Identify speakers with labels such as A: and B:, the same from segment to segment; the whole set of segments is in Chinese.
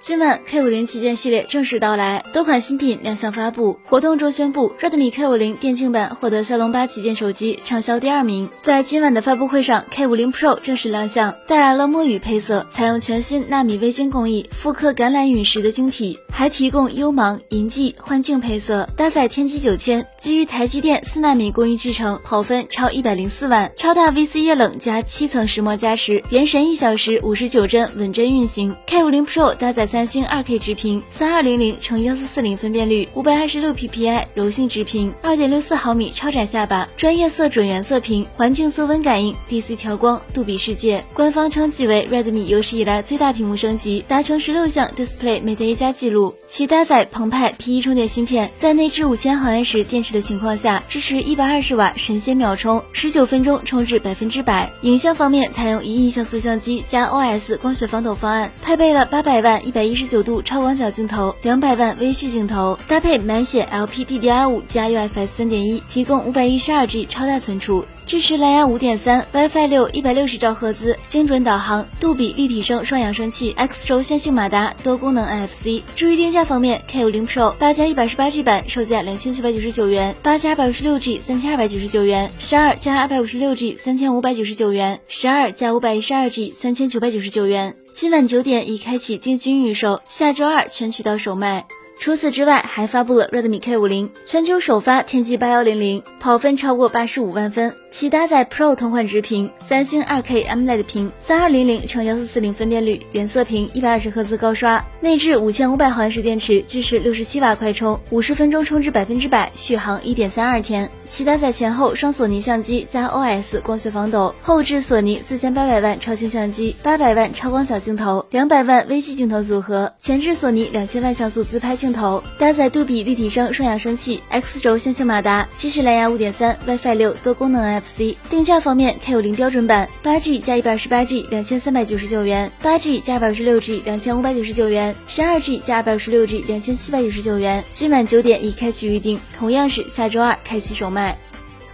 A: 今晚 K 五零旗舰系列正式到来，多款新品亮相发布。活动中宣布，Redmi K 五零电竞版获得骁龙八旗舰手机畅销第二名。在今晚的发布会上，K 五零 Pro 正式亮相，带来了墨雨配色，采用全新纳米微晶工艺，复刻橄榄陨石的晶体，还提供幽芒、银际、幻境配色，搭载天玑九千，基于台积电四纳米工艺制成，跑分超一百零四万，超大 VC 液冷加七层石墨加持，原神一小时五十九帧稳帧运行。K 五零 Pro 搭载。三星二 K 直屏，三二零零乘幺四四零分辨率，五百二十六 PPI 柔性直屏，二点六四毫米超窄下巴，专业色准原色屏，环境色温感应，DC 调光，杜比世界。官方称其为 Redmi 有史以来最大屏幕升级，达成十六项 Display Mate A 加记录。其搭载澎湃 P1 充电芯片，在内置五千毫安时电池的情况下，支持一百二十瓦神仙秒充，十九分钟充至百分之百。影像方面，采用一亿像素相机加 OS 光学防抖方案，配备了八百万一百。百一十九度超广角镜头，两百万微距镜头，搭配满血 LPDDR5 加 UFS 三点一，提供五百一十二 G 超大存储，支持蓝牙五点三、WiFi 六，一百六十兆赫兹精准导航，杜比立体声双扬声器，X 轴线性马达，多功能 NFC。至于定价方面，K 五零 Pro 八加一百十八 G 版售价两千九百九十九元，八加二百五十六 G 三千二百九十九元，十二加二百五十六 G 三千五百九十九元，十二加五百一十二 G 三千九百九十九元。今晚九点已开启定金预售，下周二全渠道首卖。除此之外，还发布了 Redmi K 五零全球首发天玑八幺零零，跑分超过八十五万分。其搭载 Pro 同款直屏，三星二 K AMOLED 屏，三二零零乘幺四四零分辨率，原色屏，一百二十赫兹高刷，内置五千五百毫安时电池，支持六十七瓦快充，五十分钟充至百分之百，续航一点三二天。其搭载前后双索尼相机加 OS 光学防抖，后置索尼四千八百万超清相机，八百万超广角镜头，两百万微距镜头组合，前置索尼两千万像素自拍镜头，搭载杜比立体声双扬声器，X 轴线性马达，支持蓝牙五点三、WiFi 六多功能 FC。定价方面，K 五零标准版八 G 加一百二十八 G 两千三百九十九元，八 G 加二百二十六 G 两千五百九十九元，十二 G 加二百五十六 G 两千七百九十九元。今晚九点已开启预定，同样是下周二开启首卖。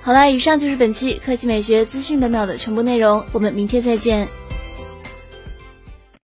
A: 好了，以上就是本期科技美学资讯本秒的全部内容，我们明天再见。